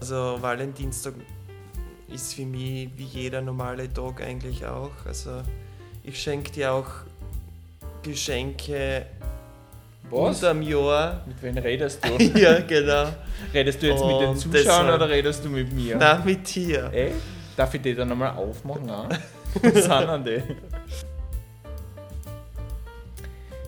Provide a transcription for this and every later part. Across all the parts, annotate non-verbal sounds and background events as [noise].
Also Valentinstag ist für mich wie jeder normale Tag eigentlich auch. Also ich schenke dir auch Geschenke Was? unterm Jahr. Mit wem redest du? [laughs] ja, genau. redest du jetzt mit den Und Zuschauern deshalb- oder redest du mit mir? Na, mit dir. Ey, darf ich die dann nochmal aufmachen? [laughs] Was sind denn die?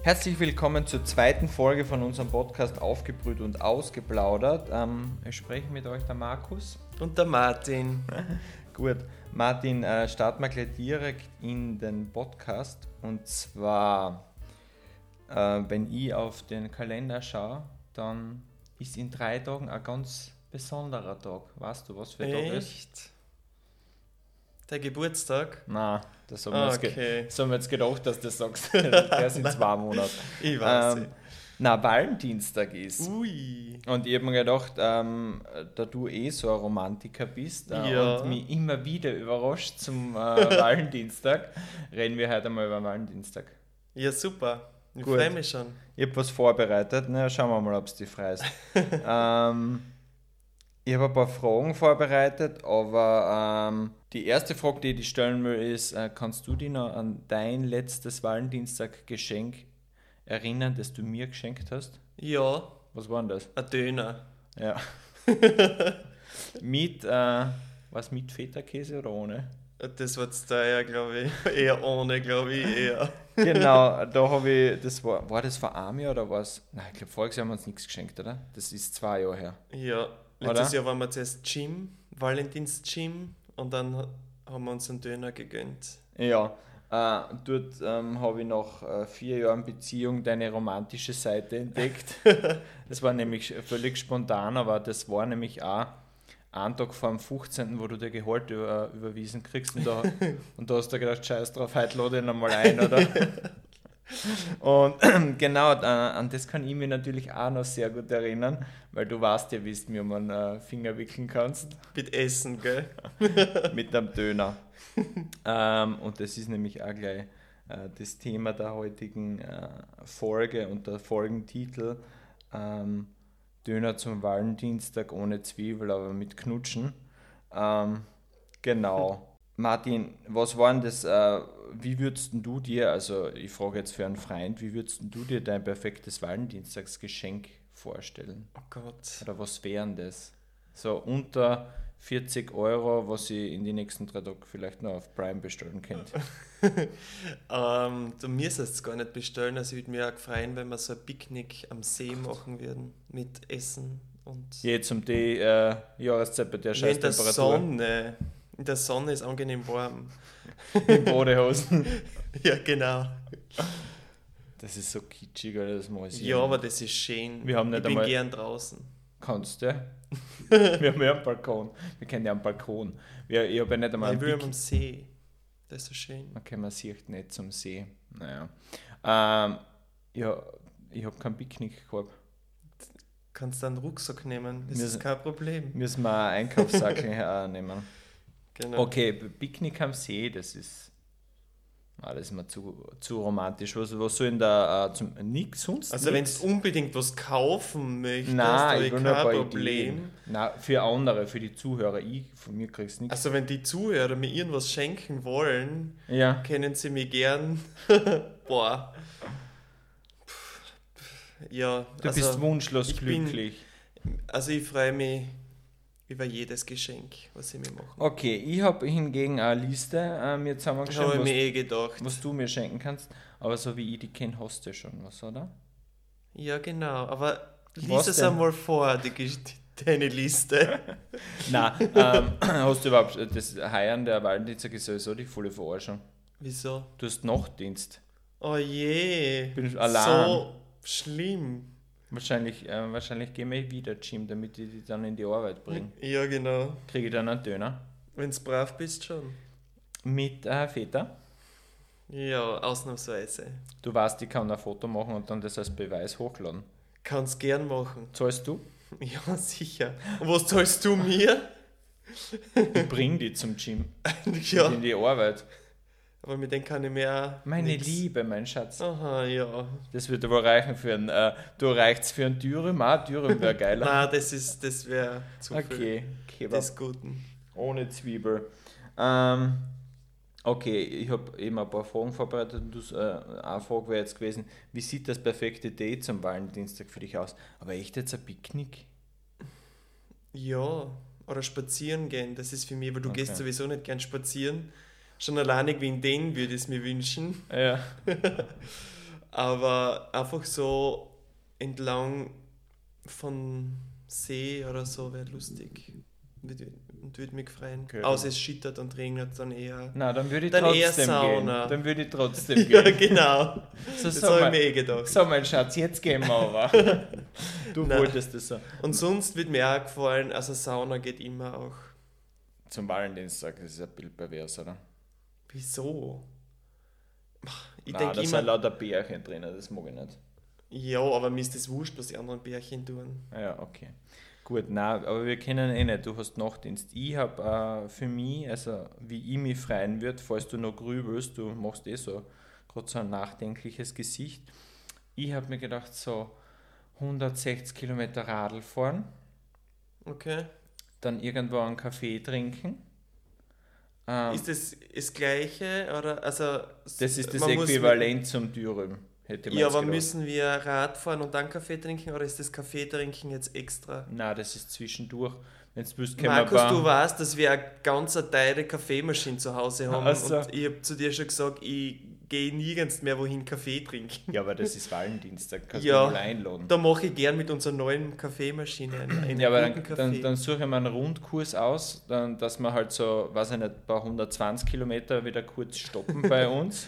Herzlich willkommen zur zweiten Folge von unserem Podcast Aufgebrüht und Ausgeplaudert. Ähm, ich spreche mit euch der Markus. Und der Martin. [laughs] Gut, Martin, äh, starten wir gleich direkt in den Podcast. Und zwar, äh, wenn ich auf den Kalender schaue, dann ist in drei Tagen ein ganz besonderer Tag. Weißt du, was für ein Tag ist? Der Geburtstag? Nein, das haben, wir jetzt Okay. das haben wir jetzt gedacht, dass du das sagst. [laughs] Der sind zwei Monate. Ich weiß Ähm, na, Valentinstag ist. nicht. Ui. Und ich habe mir gedacht, ähm, da du eh so ein Romantiker bist äh, Ja. und mich immer wieder überrascht zum äh, [laughs] Valentinstag, reden wir heute mal über Valentinstag. Ja, super. Ich freue mich schon. Ich habe was vorbereitet, na, schauen wir mal, ob es dich freust. [laughs] ähm, ich habe ein paar Fragen vorbereitet, aber ähm, die erste Frage, die ich stellen will, ist: äh, Kannst du dich noch an dein letztes Valentinstag-Geschenk erinnern, das du mir geschenkt hast? Ja, Was war denn das? ein Döner. Ja. [laughs] mit, äh, was mit Feta-Käse oder ohne? Das war zu teuer, glaube ich. Eher ohne, glaube [laughs] ich, eher. Genau, [laughs] da habe ich, das war, war das vor einem Jahr oder was? Nein, ich glaube, voriges Jahr haben wir uns nichts geschenkt, oder? Das ist zwei Jahre her. Ja, letztes Oder? Jahr waren wir zuerst Gym, Valentins Gym, und dann ha- haben wir uns einen Döner gegönnt. Ja, äh, dort ähm, habe ich nach äh, vier Jahren Beziehung deine romantische Seite entdeckt. [laughs] das war nämlich völlig spontan, aber das war nämlich auch ein Tag vor dem 15., wo du dir Gehalt über, überwiesen kriegst und da, [laughs] und da hast du gedacht, scheiß drauf, heute lade ich ihn einmal ein, oder? [laughs] Und [clears throat] genau, an das kann ich mich natürlich auch noch sehr gut erinnern, weil du weißt ja, wie du mir um einen äh, Finger wickeln kannst Mit Essen, gell? [laughs] mit einem Döner. ähm, und das ist nämlich auch gleich äh, das Thema der heutigen äh, Folge und der Folgentitel. Ähm, Döner zum Valentinstag ohne Zwiebel, aber mit Knutschen. Ähm, genau. Martin, was war denn das, äh, wie würdest du dir, also ich frage jetzt für einen Freund, wie würdest du dir dein perfektes Valentinstagsgeschenk vorstellen? Oh Gott. Oder was wären das? So unter 40 Euro, was ich in die nächsten drei Tagen vielleicht noch auf Prime bestellen könnte. [laughs] Ähm, du müsstest es gar nicht bestellen, also ich würde mich auch freuen, wenn wir so ein Picknick am See machen würden. Mit Essen und. Jetzt um die äh, Jahreszeit bei der der Scheißtemperatur. Sonne. In der Sonne ist angenehm warm. In Badehosen. [laughs] Ja, genau. Das ist so kitschig, Alter, das muss ich Ja, aber das ist schön. Wir haben nicht ich bin einmal- gern draußen. Kannst du? [laughs] Wir haben ja einen Balkon. Wir kennen ja einen Balkon. Wir, ich habe ja nicht einmal will Pick- am See. Das ist so schön. Okay, man sieht nicht zum See. Naja. Ähm, ja, ich habe kein Picknick gehabt. Kannst du einen Rucksack nehmen, das Wir ist kein Problem. Müssen wir einen Einkaufssackel [laughs] äh, nehmen. Genau. Okay, Picknick am See, das ist. Ah, das ist mir zu, zu romantisch. Was, was soll denn da äh, zum. Nix sonst? Also wenn du unbedingt was kaufen möchtest, Nein, ich kein Problem. Ideen. Nein, für andere, für die Zuhörer. Ich, von mir kriegst du nichts. Also wenn die Zuhörer mir irgendwas schenken wollen, ja. können sie mir gern. [laughs] Boah. Ja, Du also, bist wunschlos ich bin- glücklich. also ich freue mich über jedes Geschenk, was sie mir machen. Okay, ich habe hingegen eine Liste äh, mir Ich habe zusammengeschrieben, mir was, eh gedacht. was du mir schenken kannst. Aber so wie ich die kenne, hast du schon was, oder? Ja, genau. Aber lies Was es einmal vor, die, deine Liste. [laughs] Nein, ähm, [clears throat] hast du überhaupt. Das Heiern der Valentinstag ist sowieso die volle Verarschung. Wieso? Du hast Nachtdienst. Oh je. Bin ich allein. So schlimm. Wahrscheinlich, äh, wahrscheinlich gehen wir wieder Gym, damit ich die dann in die Arbeit bringe. Ja, genau. Kriege ich dann einen Döner. Wenn du brav bist, schon. Mit äh, Feta. Ja, ausnahmsweise. Du weißt, ich kann ein Foto machen und dann das als Beweis hochladen. Kannst gern machen. Zahlst du? [laughs] Ja, sicher. Und was zahlst du mir? Ich bring die zum Gym. [laughs] ja, In die Arbeit. Aber mit denen kann ich mehr. Meine nix- Liebe, mein Schatz. Aha, ja. Das würde aber reichen für ein, äh, du reicht's für ein Dürüm, ah, Dürüm wäre [laughs] geiler. Nein, das ist, das wäre zu viel okay, des Guten. ohne Zwiebel. Ähm, okay, ich habe eben ein paar Fragen vorbereitet. und du, äh, eine Frage wäre jetzt gewesen, wie sieht das perfekte Date zum Valentinstag für dich aus? Aber echt jetzt ein Picknick? Ja, oder spazieren gehen, das ist für mich, weil du Okay. gehst sowieso nicht gern spazieren. Schon alleine wegen denen würde ich es mir wünschen. Ja. [laughs] Aber einfach so entlang von See oder so wäre lustig. Und würde mich freuen. Okay, Außer es schittert und regnet dann eher. Na, dann würde ich Dann eher trotzdem gehen. Sauna. Dann würde ich trotzdem [laughs] Ja, gehen. genau. So, Das so, habe ich mein, mir eh gedacht. so, mein Schatz, jetzt gehen wir aber. [laughs] Du Nein. wolltest das so. Und sonst wird mir auch gefallen, also Sauna geht immer auch. Zum Valentinstag, das ist ein Bild pervers, oder? Wieso? Ich Nein, denke da sind lauter Bärchen drin, das mag ich nicht. ja, aber mir ist das wurscht, was die anderen Bärchen tun. Ja, okay. Gut, na, aber wir kennen eh nicht, du hast Nachtdienst. Ich habe äh, für mich, also wie ich mich freuen würde, falls du noch grübelst, du machst eh so gerade so ein nachdenkliches Gesicht. Ich habe mir gedacht, so 160 Kilometer Radl fahren, Okay. dann irgendwo einen Kaffee trinken. Ähm, Ist das das Gleiche? Oder? Also, das ist das man muss Äquivalent zum Dürüm, hätte man ja, aber gedacht. müssen wir Rad fahren und dann Kaffee trinken oder ist das Kaffee trinken jetzt extra? Nein, das ist zwischendurch. Wenn du willst, können Markus, du weißt, dass wir eine ganz teure Kaffeemaschine zu Hause haben Ach so. und ich habe zu dir schon gesagt, ich gehe nirgends mehr wohin Kaffee trinken. Ja, aber das ist Valentinstag, kannst Ja. du mal einladen. Da mache ich gern mit unserer neuen Kaffeemaschine einen, Ja, aber dann, Kaffee. dann, dann suche ich mir einen Rundkurs aus, dann, dass wir halt so, weiß ich nicht, ein paar 120 Kilometer wieder kurz stoppen bei [laughs] uns.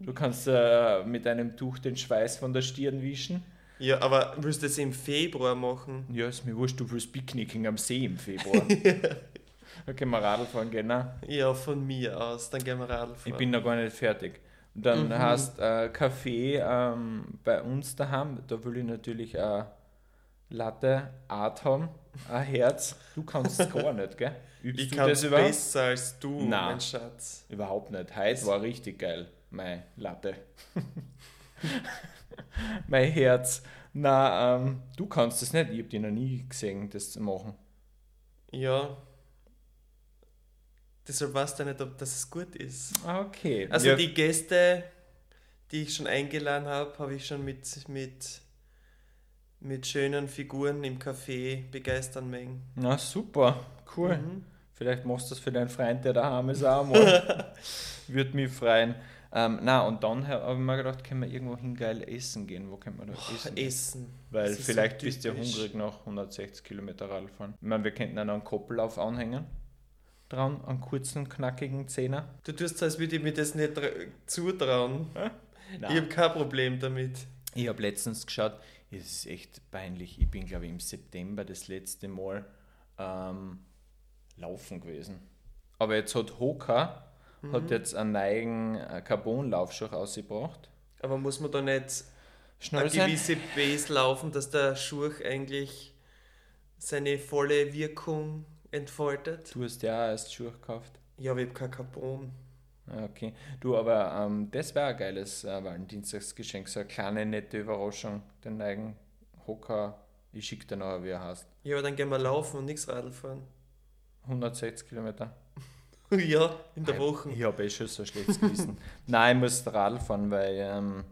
Du kannst äh, mit einem Tuch den Schweiß von der Stirn wischen. ja, aber willst du das im Februar machen? Ja, ist mir wurscht, du willst Picknicken am See im Februar. [laughs] da können wir Radl fahren gehen. Nein, Ja, von mir aus. Dann gehen wir Radl fahren. ich bin noch gar nicht fertig. Und dann Mhm. hast äh, Kaffee ähm, bei uns daheim. Da will ich natürlich eine Latte Art haben, ein Herz. Du kannst es gar nicht, gell? [laughs] Übst ich du kann das es besser als du, Nein. mein Schatz. Überhaupt nicht. Heute war richtig geil, mein Latte. [laughs] mein Herz. Na, ähm, du kannst das nicht. Ich habe dich noch nie gesehen, das zu machen. Ja. Deshalb weißt du nicht, ob das gut ist. Ah, Okay. Also ja, die Gäste, die ich schon eingeladen habe, habe ich schon mit, mit, mit schönen Figuren im Café begeistern mögen. Na super, cool. Mhm. Vielleicht machst du das für deinen Freund, der daheim ist, auch mal. [laughs] Würde mich freuen. Ähm, na, und dann habe ich mir gedacht, können wir irgendwo hin geil essen gehen. Wo können wir da essen? gehen? Essen. Weil vielleicht so bist du ja hungrig nach 160 Kilometer Radfahren. Ich meine, wir könnten dann einen Koppellauf anhängen. Dran, einen kurzen, knackigen Zehner. Du tust so, als würde ich mir das nicht tra- zutrauen. Ich Nein. habe kein Problem damit. Ich habe letztens geschaut, es ist echt peinlich. Ich bin, glaube ich, im September das letzte Mal ähm, laufen gewesen. Aber jetzt hat Hoka hat jetzt einen neuen äh, Carbon-Laufschuh rausgebracht. Aber muss man da nicht Schnell eine sein. gewisse Base laufen, dass der Schuh eigentlich seine volle Wirkung entfaltet? Du hast ja auch erst Schuhe gekauft. Ja, aber ich habe kein Carbon. Ja, Okay. Du, aber ähm, das wäre ein geiles äh, Valentinstagsgeschenk. So eine kleine, nette Überraschung. Den neuen Hoka. Ich schicke dir nachher, wie er heißt. Ja, aber dann gehen wir laufen und nichts Radl fahren. 160 Kilometer. [laughs] ja, in der Woche. Ich habe eh schon so ein schlechtes Gewissen. Nein, ich muss Radl fahren, weil ähm,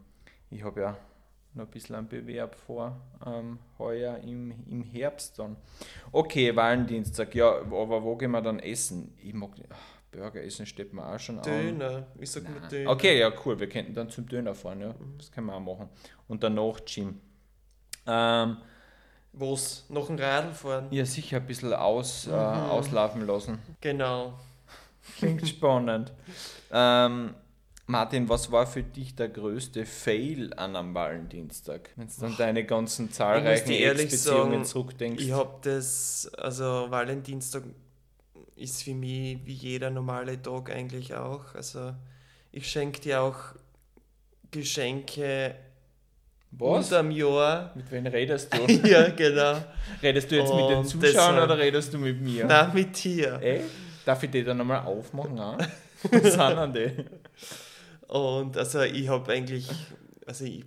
ich habe ja noch ein bisschen einen Bewerb vor, ähm, heuer im, im Herbst dann. Okay, Valentinstag, ja, aber wo gehen wir dann essen? Ich mag ach, Burger essen, steht mir auch schon an. Döner. Ich sag mal Döner. Okay, ja, cool, wir könnten dann zum Döner fahren, ja, das können wir auch machen. Und danach Gym. Ähm, Was? Noch ein Radl fahren? ja, sicher ein bisschen aus, äh, Mhm. auslaufen lassen. Genau. Klingt spannend. Ähm, Martin, was war für dich der größte Fail an einem Valentinstag? Wenn du dann deine ganzen zahlreichen sagen, zurückdenkst. Ich habe das, also Valentinstag ist für mich wie jeder normale Tag eigentlich auch. Also ich schenke dir auch Geschenke was? unterm Jahr. Mit wem redest du? [laughs] ja, genau. redest du jetzt mit den Und Zuschauern oder redest du mit mir? Na, mit dir. Ey, darf ich die dann nochmal aufmachen? Auch? [laughs] Was sind denn die? Und also ich habe eigentlich, also ich,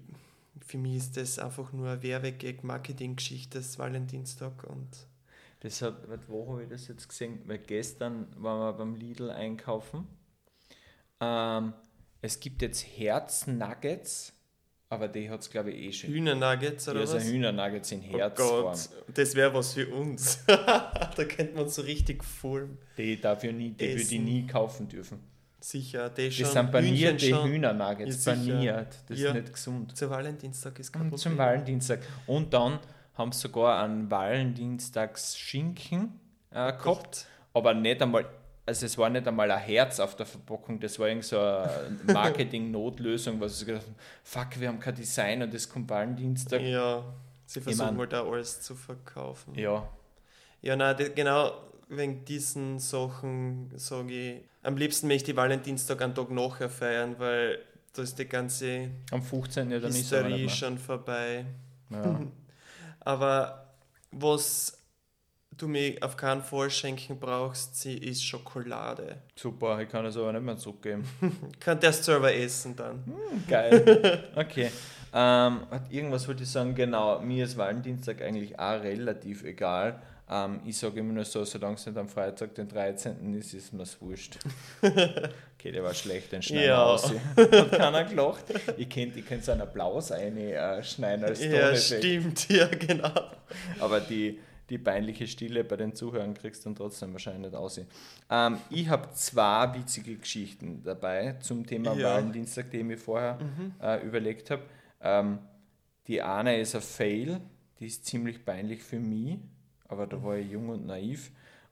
für mich ist das einfach nur eine Werbegag, Marketinggeschichte des Valentinstag und Das hat, wo habe ich das jetzt gesehen? Weil gestern waren wir beim Lidl einkaufen. Ähm, es gibt jetzt Herz-Nuggets, aber die hat es glaube ich eh schon. Hühnernuggets oder Ja, was? Hühnernuggets in Oh Herzform. Gott, das wäre was für uns. [laughs] da könnte man so richtig voll. die darf ich nie, die würde ich nie kaufen dürfen. Sicher, Das schon. sind banierte Hühnchen schon. Hühnernuggets, Ja, baniert. Das Ja. ist nicht gesund. Zu Valentinstag ist kein Und zum Valentinstag. Und dann haben sie sogar einen Valentinstags-Schinken äh, gehabt, aber nicht einmal, also es war nicht einmal ein Herz auf der Verpackung, das war irgend so eine [laughs] Marketing-Notlösung, was sie gedacht haben, fuck, wir haben kein Design und es kommt Valentinstag. Ja, sie versuchen mein- halt auch alles zu verkaufen. Ja, Ja, nein, genau wegen diesen Sachen sage ich, am liebsten möchte ich Valentinstag einen Tag nachher feiern, weil da ist die ganze am 15. Ja, dann ist Hysterie nicht schon vorbei. Ja. [laughs] Aber was du mir auf keinen Fall schenken brauchst, sie ist Schokolade. Super, ich kann es aber nicht mehr zurückgeben. [laughs] Kann erst selber essen dann. Geil. [laughs] Okay. Ähm, irgendwas wollte ich sagen, genau, mir ist Valentinstag eigentlich auch relativ egal. Ähm, ich sage immer nur so, solange es nicht am Freitag, den 13. ist, ist mir wurscht. [laughs] Okay, der war schlecht, den schneiden Ja. aus. Hat keiner gelacht. Ich könnte ich könnt so einen Applaus einschneiden als Ja, Toneffekt. stimmt, ja, genau. Aber die, die peinliche Stille bei den Zuhörern kriegst du dann trotzdem wahrscheinlich nicht aus. Ähm, ich habe zwei witzige Geschichten dabei zum Thema Ja. Valentinstag, die ich vorher äh, überlegt habe. Ähm, die eine ist ein Fail, die ist ziemlich peinlich für mich, aber da war ich jung und naiv.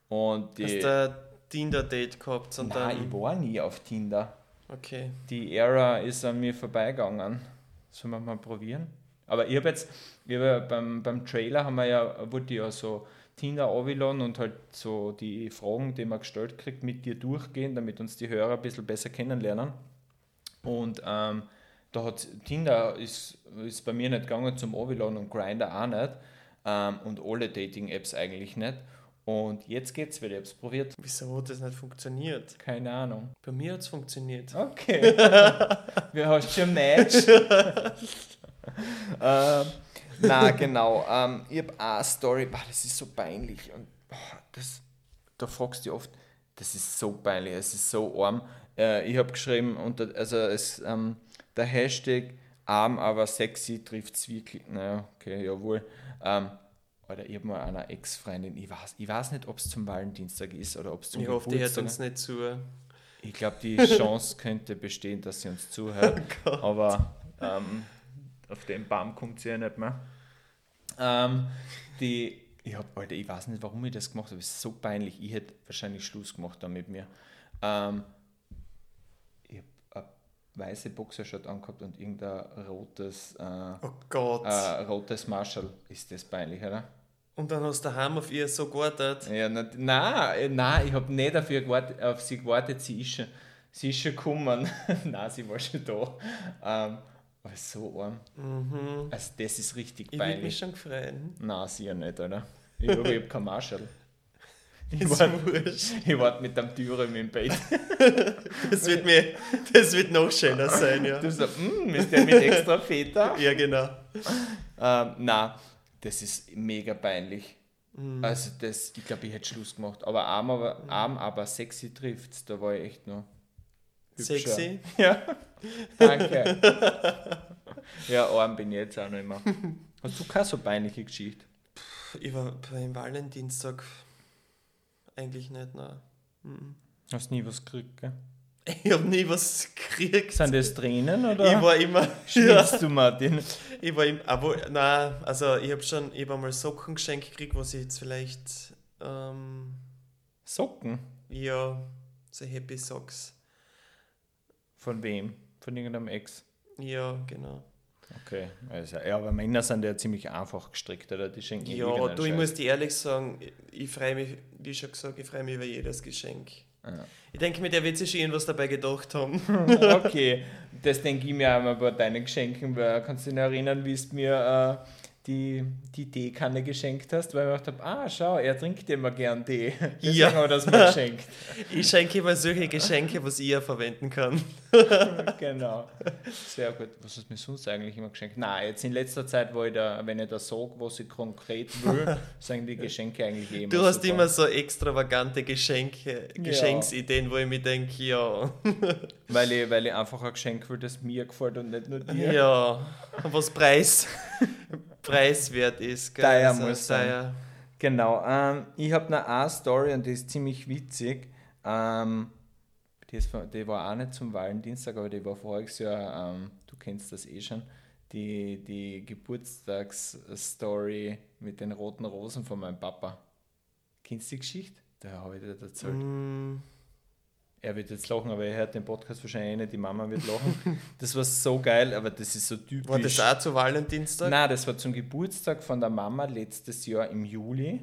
Und die, Hast du ein Tinder-Date gehabt und nein, ich dann. war nie auf Tinder. Okay. Die Ära ist an mir vorbeigegangen. Sollen wir mal probieren? Aber ich habe jetzt, ich hab ja beim, beim Trailer haben wir ja, wurde ja so Tinder Avilon und halt so die Fragen, die man gestellt kriegt, mit dir durchgehen, damit uns die Hörer ein bisschen besser kennenlernen. Und ähm, da hat Tinder ist, ist bei mir nicht gegangen zum Avilon und Grinder auch nicht. Ähm, und alle Dating-Apps eigentlich nicht. Und jetzt geht's wieder, ich hab's probiert. Wieso hat das nicht funktioniert? Keine Ahnung. Bei mir hat es funktioniert. Okay. [laughs] Wir hast schon Match. [laughs] ähm, na genau. Ähm, ich habe eine Story, boah, das ist so peinlich. Und boah, das, da fragst du oft, das ist so peinlich, es ist so arm. Äh, ich habe geschrieben, unter, also es, ähm, der Hashtag arm, aber sexy trifft wirklich. Naja, okay, jawohl. Ähm, Alter, ich habe mal einer Ex-Freundin, ich weiß, ich weiß nicht, ob es zum Valentinstag ist oder ob es zum Ich hoffe, die hört Geburtstag uns nicht zu. ich glaube, die Chance [laughs] könnte bestehen, dass sie uns [laughs] zuhört. aber ähm, auf den Baum kommt sie ja nicht mehr. Ähm, die, ich hab, Alter, ich weiß nicht, warum ich das gemacht habe. Es ist so peinlich. Ich hätte wahrscheinlich Schluss gemacht da mit mir. Ähm, weiße Boxershot angehabt und irgendein rotes, äh, Oh Gott. äh, rotes Marshall. Ist das peinlich, oder? Und dann hast du daheim auf ihr so gewartet. Ja, na, nein, nein, ich habe nicht dafür gewartet, auf sie gewartet, sie ist schon, sie ist schon gekommen. [laughs] nein, sie war schon da. Ähm, aber so arm. Mhm. Also das ist richtig Ich würde mich peinlich. schon freuen. Nein, sie ja nicht, oder? Ich habe hab kein Marshall. Ich wurscht. ich wart mit dem Türen im Bett. [laughs] Das wird, mir, das wird noch schöner sein, ja. Du sagst, mm, ist der mit extra Feta? Ja, genau. Ähm, nein, das ist mega peinlich. Also das, ich glaube, ich hätte Schluss gemacht. Aber arm, aber, arm, aber sexy trifft's. Da war ich echt noch hübscher. Sexy. [laughs] Ja, danke. ja, arm bin ich jetzt auch noch immer. [laughs] Hast du keine so peinliche Geschichte? Ich war beim Valentinstag eigentlich nicht, nein. Mhm. Hast nie was gekriegt, gell? Ich habe nie was gekriegt. Sind das Tränen Ich oder war immer. Ja, schwitzt du, Martin? ich war im, aber, nein, also ich habe schon, ich habe einmal Socken geschenkt gekriegt, was ich jetzt vielleicht, ähm, Socken? ja, so Happy Socks. Von wem? Von irgendeinem Ex? Ja, genau. Okay, also, ja, aber Männer sind ja ziemlich einfach gestrickt, oder? Die schenken Ja, du, ich Scheiß. muss dir ehrlich sagen, ich, freue mich, wie schon gesagt, ich freue mich über jedes Geschenk. Ja. Ich denke mir, der wird sich irgendwas dabei gedacht haben. [laughs] okay, [laughs] das denke ich mir auch mal bei deinen Geschenken, weil kannst du dich noch erinnern, wie es mir die, die Teekanne geschenkt hast, weil ich gedacht habe, ah, schau, er trinkt immer gern Tee. [laughs] Deswegen Ja. haben wir das mal geschenkt. [laughs] Ich schenke immer solche Geschenke, was ich ja verwenden kann. [laughs] genau. Sehr gut. Was hast du mir sonst eigentlich immer geschenkt? Nein, jetzt in letzter Zeit, wo ich da, wenn ich da sage, was ich konkret will, sagen die Geschenke eigentlich eh immer Du hast super. immer so extravagante Geschenke, Geschenksideen, wo ich mir denke, ja, Weil ich, weil ich einfach ein Geschenk will, das mir gefällt und nicht nur dir. ja, was Preis, preiswert ist. gell? Teuer Also muss sein. teuer. Genau. Ähm, ich habe noch eine Story und die ist ziemlich witzig. Ähm, die, ist, die war auch nicht zum Valentinstag, aber die war voriges Jahr, ähm, du kennst das eh schon, die, die Geburtstagsstory mit den roten Rosen von meinem Papa. Kennst du die Geschichte? Da habe ich dir erzählt. Mm, Er wird jetzt lachen, aber er hört den Podcast wahrscheinlich eh nicht, die Mama wird lachen. [laughs] Das war so geil, aber das ist so typisch. War das auch zu Valentinstag? Nein, das war zum Geburtstag von der Mama letztes Jahr im Juli.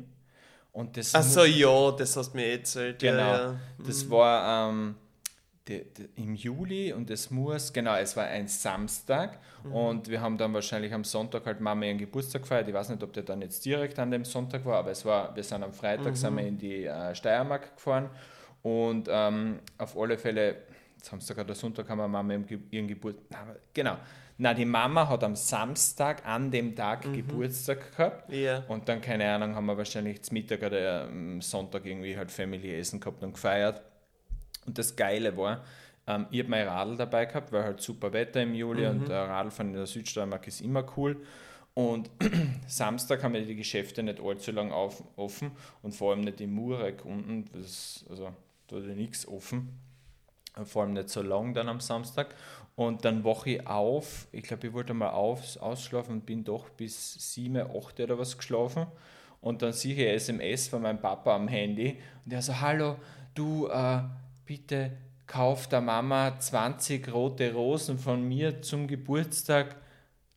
Und das Ach so, ja, das hast du mir erzählt. Genau. Ja, ja. Das war ähm, de, de, im Juli und es muss, genau, es war ein Samstag und wir haben dann wahrscheinlich am Sonntag halt Mama ihren Geburtstag gefeiert. Ich weiß nicht, ob der dann jetzt direkt an dem Sonntag war, aber es war, wir sind am Freitag sind wir in die äh, Steiermark gefahren und ähm, auf alle Fälle, Samstag oder Sonntag haben wir Mama ihren, Ge- ihren Geburtstag, genau, na die Mama hat am Samstag an dem Tag Geburtstag gehabt Ja. und dann, keine Ahnung, haben wir wahrscheinlich zum Mittag oder am Sonntag irgendwie halt Family-Essen gehabt und gefeiert. Und das Geile war, ähm, ich habe mein Radl dabei gehabt, weil halt super Wetter im Juli und äh, Radlfahren in der Südsteiermark ist immer cool. Und [clears throat] Samstag haben wir die Geschäfte nicht allzu lang auf, offen und vor allem nicht im Murek unten, das, also da hat ja nichts offen. Vor allem nicht so lang dann am Samstag. Und dann wache ich auf, ich glaube, ich wollte mal ausschlafen und bin doch bis 7, 8 oder was geschlafen. Und dann sehe ich ein SMS von meinem Papa am Handy und der so, hallo, du, äh, bitte kauf der Mama 20 rote Rosen von mir zum Geburtstag.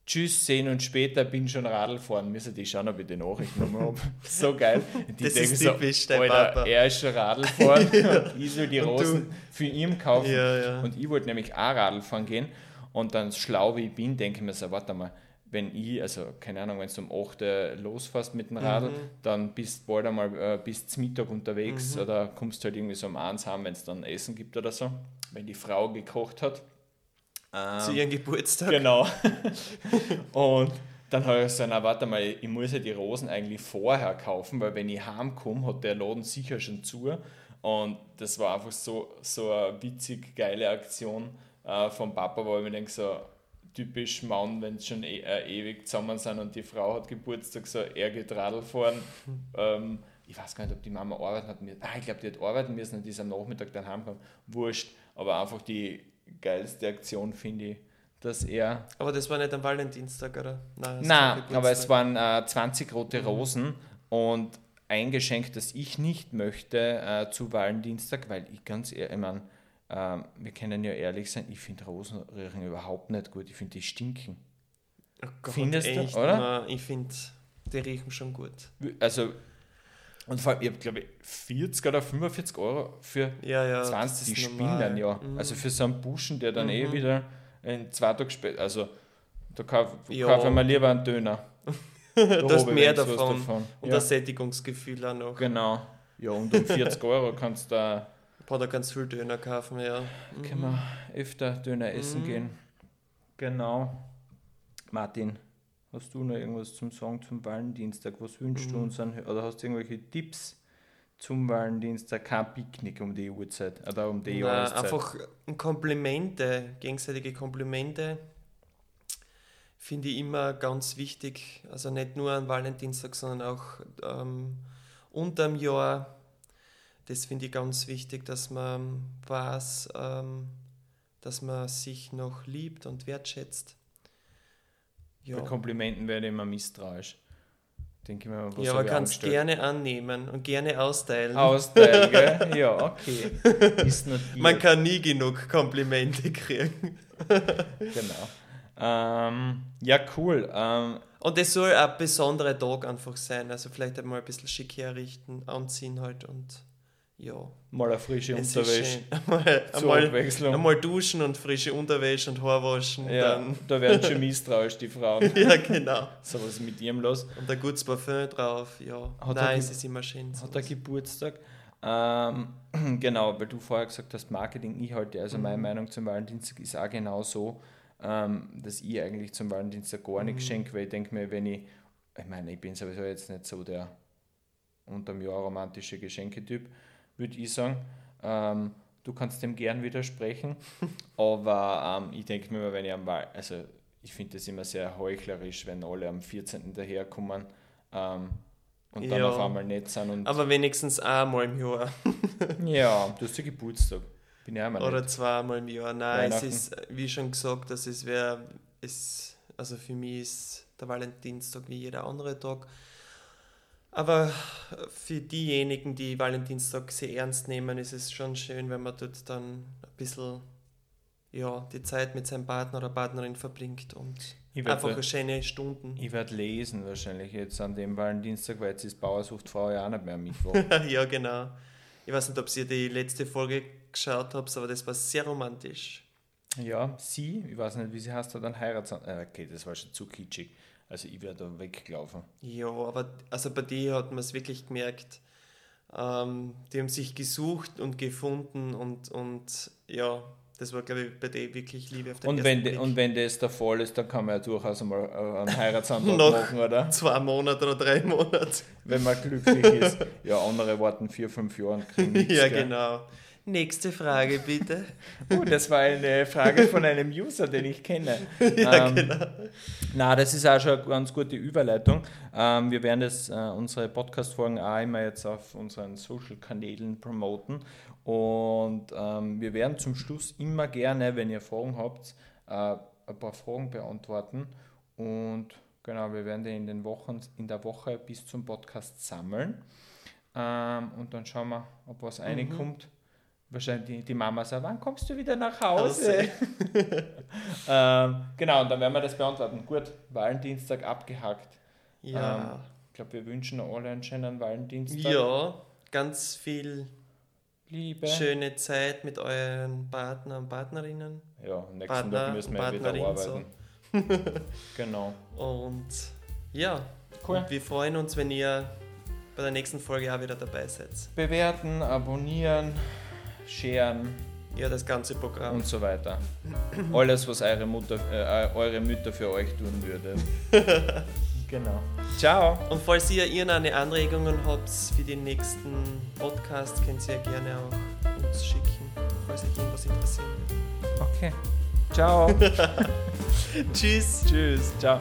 Tschüss, sehen und später bin schon Radl fahren. Müssen die schauen, ob ich die Nachricht nochmal habe. [laughs] So geil. Die Das ist denken typisch, dein Alter, Papa. er ist schon Radl fahren [laughs] und ich soll die Und du? Rosen für ihn kaufen. Ja, ja. Und ich wollte nämlich auch Radl fahren gehen. Und dann, schlau wie ich bin, denke ich mir so, warte mal, wenn ich, also keine Ahnung, wenn du um 8 Uhr losfährst mit dem Radl, Mhm. dann bist du bald einmal äh, bis zum Mittag unterwegs oder kommst halt irgendwie so um eins heim, wenn es dann Essen gibt oder so, wenn die Frau gekocht hat. Ähm, Zu ihrem Geburtstag. Genau. [laughs] und dann habe ich gesagt, na warte mal, ich muss ja die Rosen eigentlich vorher kaufen, weil wenn ich heimkomme, hat der Laden sicher schon zu. Und das war einfach so, so eine witzig geile Aktion äh, vom Papa, wo ich mir denke, so typisch Mann, wenn sie schon e äh, ewig zusammen sind und die Frau hat Geburtstag, so er geht Radl fahren. [laughs] ähm, ich weiß gar nicht, ob die Mama arbeiten hat. Ah, ich glaube, die hat arbeiten müssen und die ist am Nachmittag dann heimgekommen. Wurscht, aber einfach die geilste Aktion finde ich, dass er Aber das war nicht am Valentinstag, oder? Nein, Nein, aber es waren äh, 20 rote Rosen und ein Geschenk, das ich nicht möchte äh, zu Valentinstag, weil ich ganz ehrlich, ich mein, ähm, wir können ja ehrlich sein, ich finde Rosen riechen überhaupt nicht gut, ich finde die stinken. Oh Gott, findest du, echt, oder? na, ich finde, die riechen schon gut. Also, und vor allem, ich habe glaube ich 40 oder 45 Euro für Ja, ja. 20, das die ist spinnen ja. Mhm. Also für so einen Buschen, der dann eh wieder in zwei Tagen später, also da kauf, Ja. kaufe ich mir lieber einen Döner. du [laughs] Da hast mehr was davon. Und Ja. das Sättigungsgefühl auch noch. Genau. Ja, und um 40 [laughs] Euro kannst du da Boah, da du viel Döner kaufen, ja. können wir öfter Döner essen Mhm. gehen. Genau. Martin, hast du noch irgendwas zum Sagen zum Valentinstag? Was wünschst Mhm. du uns an? Oder hast du irgendwelche Tipps zum Valentinstag? Kein Picknick um die Uhrzeit oder um die Jahreszeit. einfach Komplimente, gegenseitige Komplimente finde ich immer ganz wichtig. Also nicht nur an Valentinstag, sondern auch ähm, unterm Jahr. Das finde ich ganz wichtig, dass man weiß, ähm, dass man sich noch liebt und wertschätzt. Ja, Bei Komplimenten werde ich immer misstrauisch. Denke ich mir, was ja aber kannst gerne annehmen und gerne austeilen. Austeilen, gell? [laughs] Ja, okay. Man kann nie genug Komplimente kriegen. [laughs] Genau. Ähm, ja, cool. Ähm, Und es soll ein besonderer Tag einfach sein. Also vielleicht einmal ein bisschen schick herrichten, anziehen halt und ja. Mal eine frische es Unterwäsche. [laughs] [laughs] Einmal, Abwechslung. einmal duschen und frische Unterwäsche und Haar waschen. ja, Dann, [laughs] da werden schon misstrauisch die Frauen. ja, genau. So was ist mit ihrem los? Und ein gutes Parfum drauf, ja. Hat Nein, es ist immer schön. Hat er sowas. Geburtstag? Ähm, [clears throat] genau, weil du vorher gesagt hast, Marketing-Inhalte. Also meine Mhm. Meinung zum Valentinstag ist auch genau so, ähm, dass ich eigentlich zum Valentinstag gar nichts Mhm. schenke, weil ich denke mir, wenn ich, ich meine, ich bin sowieso jetzt nicht so der unterm Jahr romantische Geschenketyp, würde ich sagen. Ähm, du kannst dem gern widersprechen, [laughs] aber ähm, ich denke mir immer, wenn ich am Wahl, also ich finde das immer sehr heuchlerisch, wenn alle am 14. daherkommen ähm, und dann Ja. auf einmal nett sind und Aber wenigstens einmal im Jahr [laughs] [laughs] ja, du hast ja Geburtstag. Bin ja oder nett. zweimal im Jahr. Nein, es ist, wie schon gesagt, dass es wäre, es, also für mich ist der Valentinstag wie jeder andere Tag. Aber für diejenigen, die Valentinstag sehr ernst nehmen, ist es schon schön, wenn man dort dann ein bisschen ja, die Zeit mit seinem Partner oder Partnerin verbringt und einfach werde schöne Stunden. ich werd lesen wahrscheinlich jetzt an dem Valentinstag, weil jetzt ist Bauersucht Frau ja auch nicht mehr am Mittwoch. [laughs] ja, genau. Ich weiß nicht, ob ihr die letzte Folge geschaut habt, aber das war sehr romantisch. ja, sie, ich weiß nicht, wie sie heißt, hat einen Heirats... Äh, okay, das war schon zu kitschig. Also ich wäre da weggelaufen. Ja, aber also bei dir hat man es wirklich gemerkt. Ähm, die haben sich gesucht und gefunden und, und ja, das war, glaube ich, bei dir wirklich Liebe auf den Und ersten wenn, Blick. und wenn das der Fall ist, dann kann man ja durchaus einmal äh, einen [laughs] Heiratsantrag machen, oder? Zwei Monate oder drei Monate. Wenn man glücklich ist. Ja, andere warten vier, fünf Jahre und kriegen [laughs] nichts. ja, gell? genau. Nächste Frage, bitte. Uh, [laughs] das war eine Frage von einem User, den ich kenne. [laughs] ja, Ähm, genau. Na, das ist auch schon eine ganz gute Überleitung. Ähm, wir werden das, äh, unsere Podcast-Folgen auch immer jetzt auf unseren Social-Kanälen promoten. Und ähm, wir werden zum Schluss immer gerne, wenn ihr Fragen habt, äh, ein paar Fragen beantworten. Und genau, wir werden die in den Wochen, in der Woche bis zum Podcast sammeln. Ähm, und dann schauen wir, ob was reinkommt. Wahrscheinlich die, Mama sagt, wann kommst du wieder nach Hause? [laughs] ähm, genau, und dann werden wir das beantworten. Gut, Valentinstag abgehakt. Ja. Ich glaube, wir wünschen alle einen schönen Valentinstag. ja, ganz viel Liebe. schöne Zeit mit euren Partner und Partnerinnen. Ja, nächsten Partner, Tag müssen wir wieder Partnerin, so. arbeiten. [laughs] genau. Und ja, Cool. und wir freuen uns, wenn ihr bei der nächsten Folge auch wieder dabei seid. Bewerten, abonnieren, sharen Ja, das ganze Programm. und so weiter. Alles, was eure, Mutter, äh, eure Mütter für euch tun würde. [laughs] genau. Ciao. Und falls ihr irgendeine Anregungen habt für den nächsten Podcast, könnt ihr gerne auch uns schicken, falls euch irgendwas interessieren würde. Okay. Ciao. [laughs] Tschüss! Tschüss. Ciao.